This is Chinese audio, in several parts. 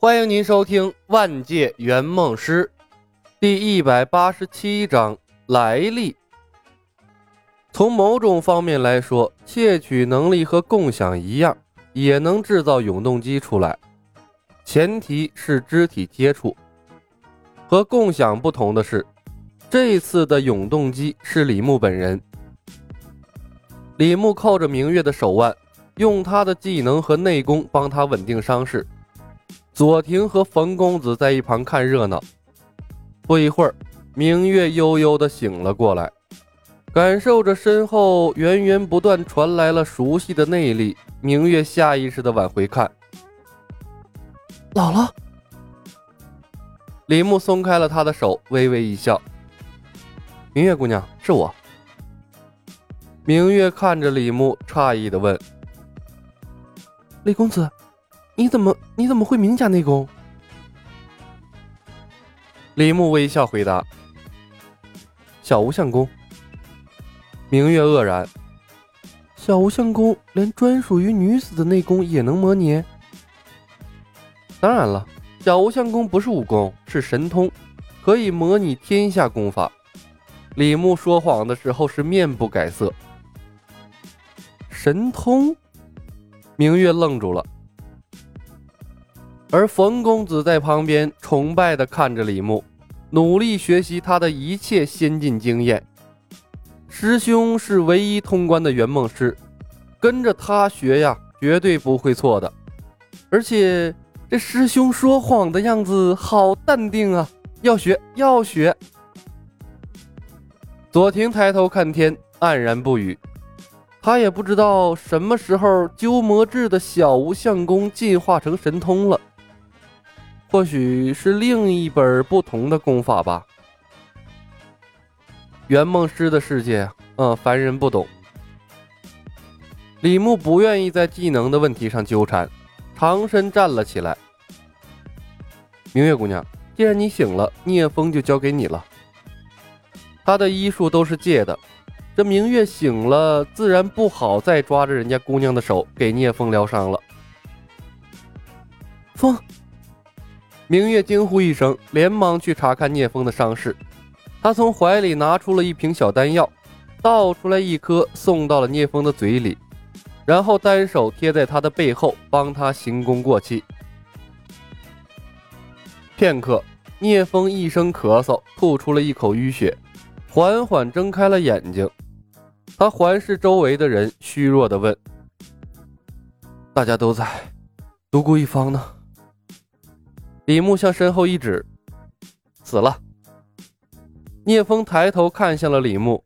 欢迎您收听《万界圆梦师》第一百八十七章来历。从某种方面来说，窃取能力和共享一样，也能制造永动机出来，前提是肢体接触。和共享不同的是，这次的永动机是李牧本人。李牧靠着明月的手腕，用他的技能和内功帮他稳定伤势。左庭和冯公子在一旁看热闹。不一会儿，明月悠悠的醒了过来，感受着身后源源不断传来了熟悉的内力。明月下意识的往回看，姥姥。李牧松开了她的手，微微一笑：“明月姑娘，是我。”明月看着李牧，诧异的问：“李公子。”你怎么你怎么会明家内功？李牧微笑回答：“小无相功。”明月愕然：“小无相功连专属于女子的内功也能模拟？”当然了，小无相功不是武功，是神通，可以模拟天下功法。李牧说谎的时候是面不改色。神通？明月愣住了。而冯公子在旁边崇拜地看着李牧，努力学习他的一切先进经验。师兄是唯一通关的圆梦师，跟着他学呀，绝对不会错的。而且这师兄说谎的样子好淡定啊，要学要学。左庭抬头看天，黯然不语。他也不知道什么时候鸠摩智的小无相功进化成神通了。或许是另一本不同的功法吧。圆梦师的世界，嗯，凡人不懂。李牧不愿意在技能的问题上纠缠，长身站了起来。明月姑娘，既然你醒了，聂风就交给你了。他的医术都是借的，这明月醒了，自然不好再抓着人家姑娘的手给聂风疗伤了。风。明月惊呼一声，连忙去查看聂风的伤势。他从怀里拿出了一瓶小丹药，倒出来一颗，送到了聂风的嘴里，然后单手贴在他的背后，帮他行功过气。片刻，聂风一声咳嗽，吐出了一口淤血，缓缓睁开了眼睛。他环视周围的人，虚弱地问：“大家都在，独孤一方呢？”李牧向身后一指，死了。聂风抬头看向了李牧，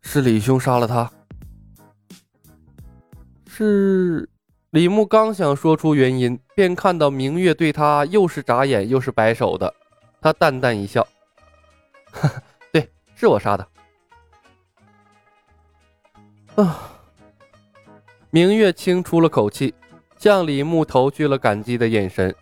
是李兄杀了他。是李牧刚想说出原因，便看到明月对他又是眨眼又是摆手的，他淡淡一笑，对，是我杀的。啊，明月轻出了口气。向李牧投去了感激的眼神。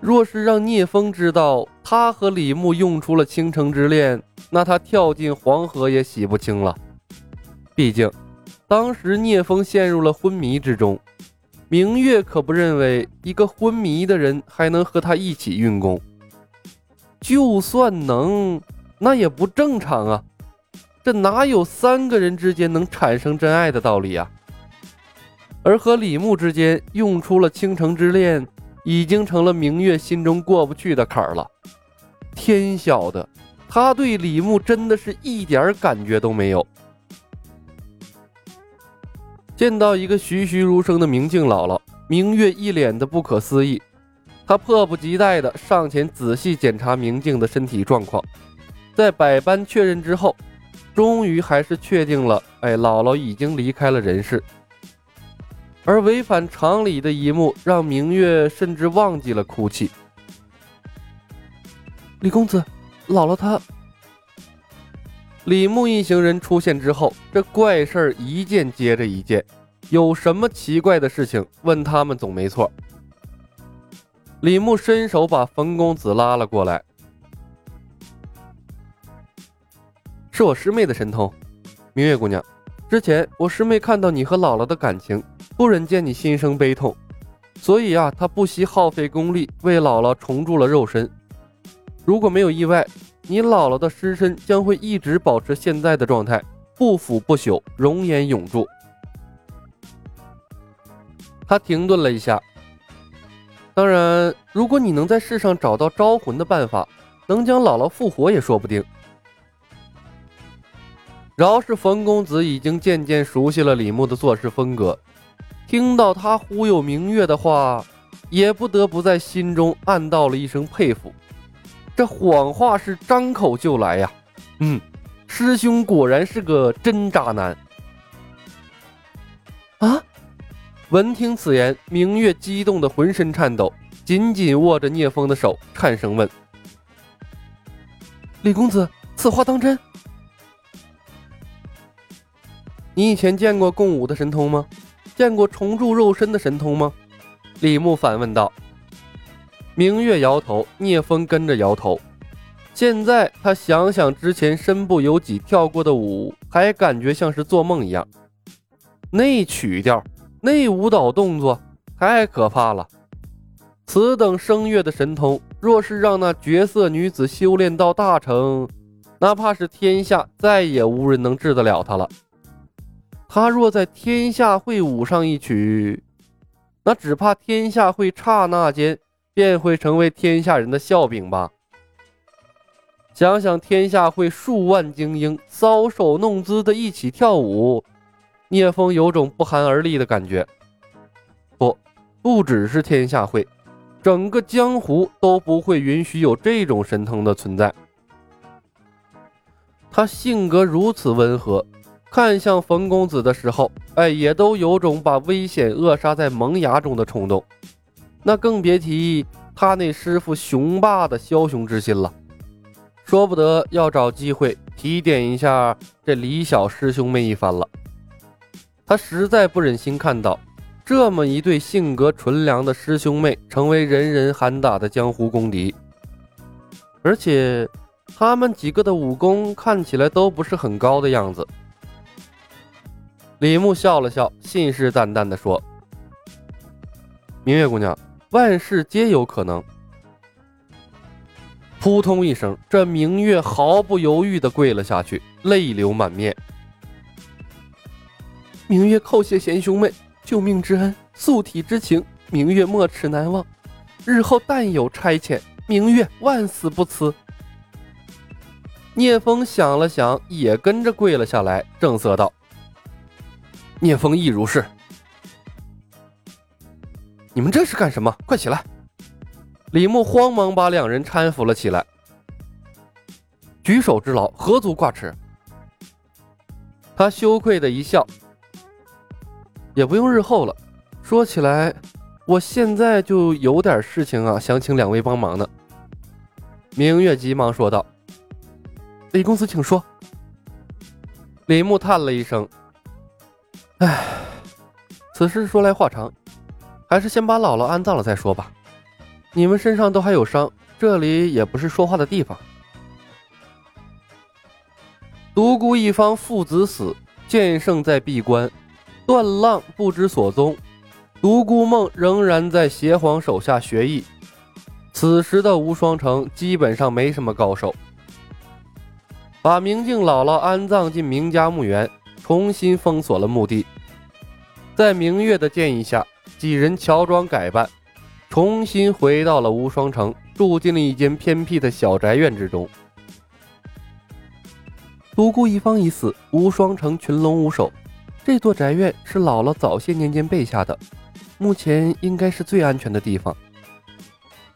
若是让聂风知道他和李牧用出了倾城之恋，那他跳进黄河也洗不清了。毕竟，当时聂风陷入了昏迷之中，明月可不认为一个昏迷的人还能和他一起运功。就算能，那也不正常啊！这哪有三个人之间能产生真爱的道理啊？而和李牧之间用出了倾城之恋，已经成了明月心中过不去的坎儿了。天晓得，他对李牧真的是一点感觉都没有。见到一个栩栩如生的明镜姥姥，明月一脸的不可思议。他迫不及待的上前仔细检查明镜的身体状况，在百般确认之后，终于还是确定了，哎，姥姥已经离开了人世。而违反常理的一幕，让明月甚至忘记了哭泣。李公子，姥姥她……李牧一行人出现之后，这怪事儿一件接着一件，有什么奇怪的事情，问他们总没错。李牧伸手把冯公子拉了过来：“是我师妹的神通，明月姑娘。之前我师妹看到你和姥姥的感情。”不忍见你心生悲痛，所以啊，他不惜耗费功力为姥姥重铸了肉身。如果没有意外，你姥姥的尸身将会一直保持现在的状态，不腐不朽，容颜永驻。他停顿了一下。当然，如果你能在世上找到招魂的办法，能将姥姥复活也说不定。饶是冯公子已经渐渐熟悉了李牧的做事风格，听到他忽悠明月的话，也不得不在心中暗道了一声佩服。这谎话是张口就来呀！嗯，师兄果然是个真渣男啊！闻听此言，明月激动的浑身颤抖，紧紧握着聂风的手，颤声问：“李公子，此话当真？你以前见过共舞的神通吗？见过重铸肉身的神通吗？”李牧反问道。明月摇头，聂风跟着摇头。现在他想想之前身不由己跳过的舞，还感觉像是做梦一样。那曲调，那舞蹈动作，太可怕了。此等声乐的神通，若是让那绝色女子修炼到大成，哪怕是天下再也无人能治得了她了。他若在天下会舞上一曲，那只怕天下会刹那间。便会成为天下人的笑柄吧。想想天下会数万精英搔首弄姿的一起跳舞，聂风有种不寒而栗的感觉。不，不只是天下会，整个江湖都不会允许有这种神通的存在。他性格如此温和，看向冯公子的时候，哎，也都有种把危险扼杀在萌芽中的冲动。那更别提他那师傅雄霸的枭雄之心了，说不得要找机会提点一下这李小师兄妹一番了。他实在不忍心看到这么一对性格纯良的师兄妹成为人人喊打的江湖公敌，而且他们几个的武功看起来都不是很高的样子。李牧笑了笑，信誓旦旦地说：“明月姑娘。”万事皆有可能。扑通一声，这明月毫不犹豫地跪了下去，泪流满面。明月叩谢贤兄妹救命之恩，素体之情，明月没齿难忘。日后但有差遣，明月万死不辞。聂风想了想，也跟着跪了下来，正色道：“聂风亦如是。”你们这是干什么？快起来！李牧慌忙把两人搀扶了起来。举手之劳，何足挂齿？他羞愧的一笑。也不用日后了。说起来，我现在就有点事情啊，想请两位帮忙呢。明月急忙说道：“李公子，请说。”李牧叹了一声：“唉，此事说来话长。”还是先把姥姥安葬了再说吧。你们身上都还有伤，这里也不是说话的地方。独孤一方父子死，剑圣在闭关，段浪不知所踪，独孤梦仍然在邪皇手下学艺。此时的无双城基本上没什么高手。把明镜姥姥安葬进明家墓园，重新封锁了墓地。在明月的建议下。几人乔装改扮，重新回到了无双城，住进了一间偏僻的小宅院之中。独孤一方已死，无双城群龙无首。这座宅院是姥姥早些年间备下的，目前应该是最安全的地方。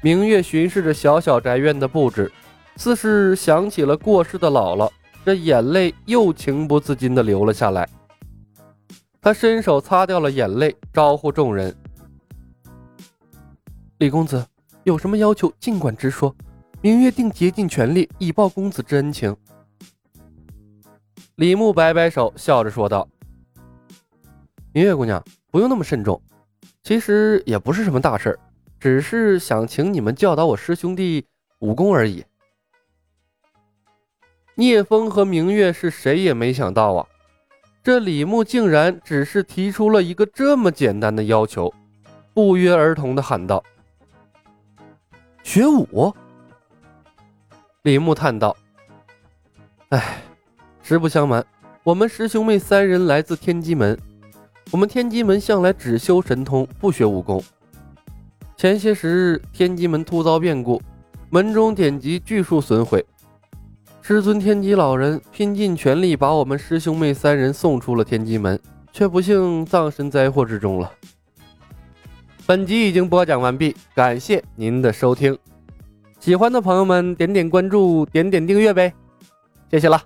明月巡视着小小宅院的布置，似是想起了过世的姥姥，这眼泪又情不自禁地流了下来。他伸手擦掉了眼泪，招呼众人：“李公子有什么要求，尽管直说，明月定竭尽全力以报公子之恩情。”李牧摆摆手，笑着说道：“明月姑娘，不用那么慎重，其实也不是什么大事只是想请你们教导我师兄弟武功而已。”聂风和明月是谁也没想到啊。这李牧竟然只是提出了一个这么简单的要求，不约而同的喊道：“学武。”李牧叹道：“哎，实不相瞒，我们师兄妹三人来自天机门。我们天机门向来只修神通，不学武功。前些时日，天机门突遭变故，门中典籍巨数损毁。师尊天机老人拼尽全力把我们师兄妹三人送出了天机门，却不幸葬身灾祸之中了。”本集已经播讲完毕，感谢您的收听。喜欢的朋友们，点点关注，点点订阅呗，谢谢了。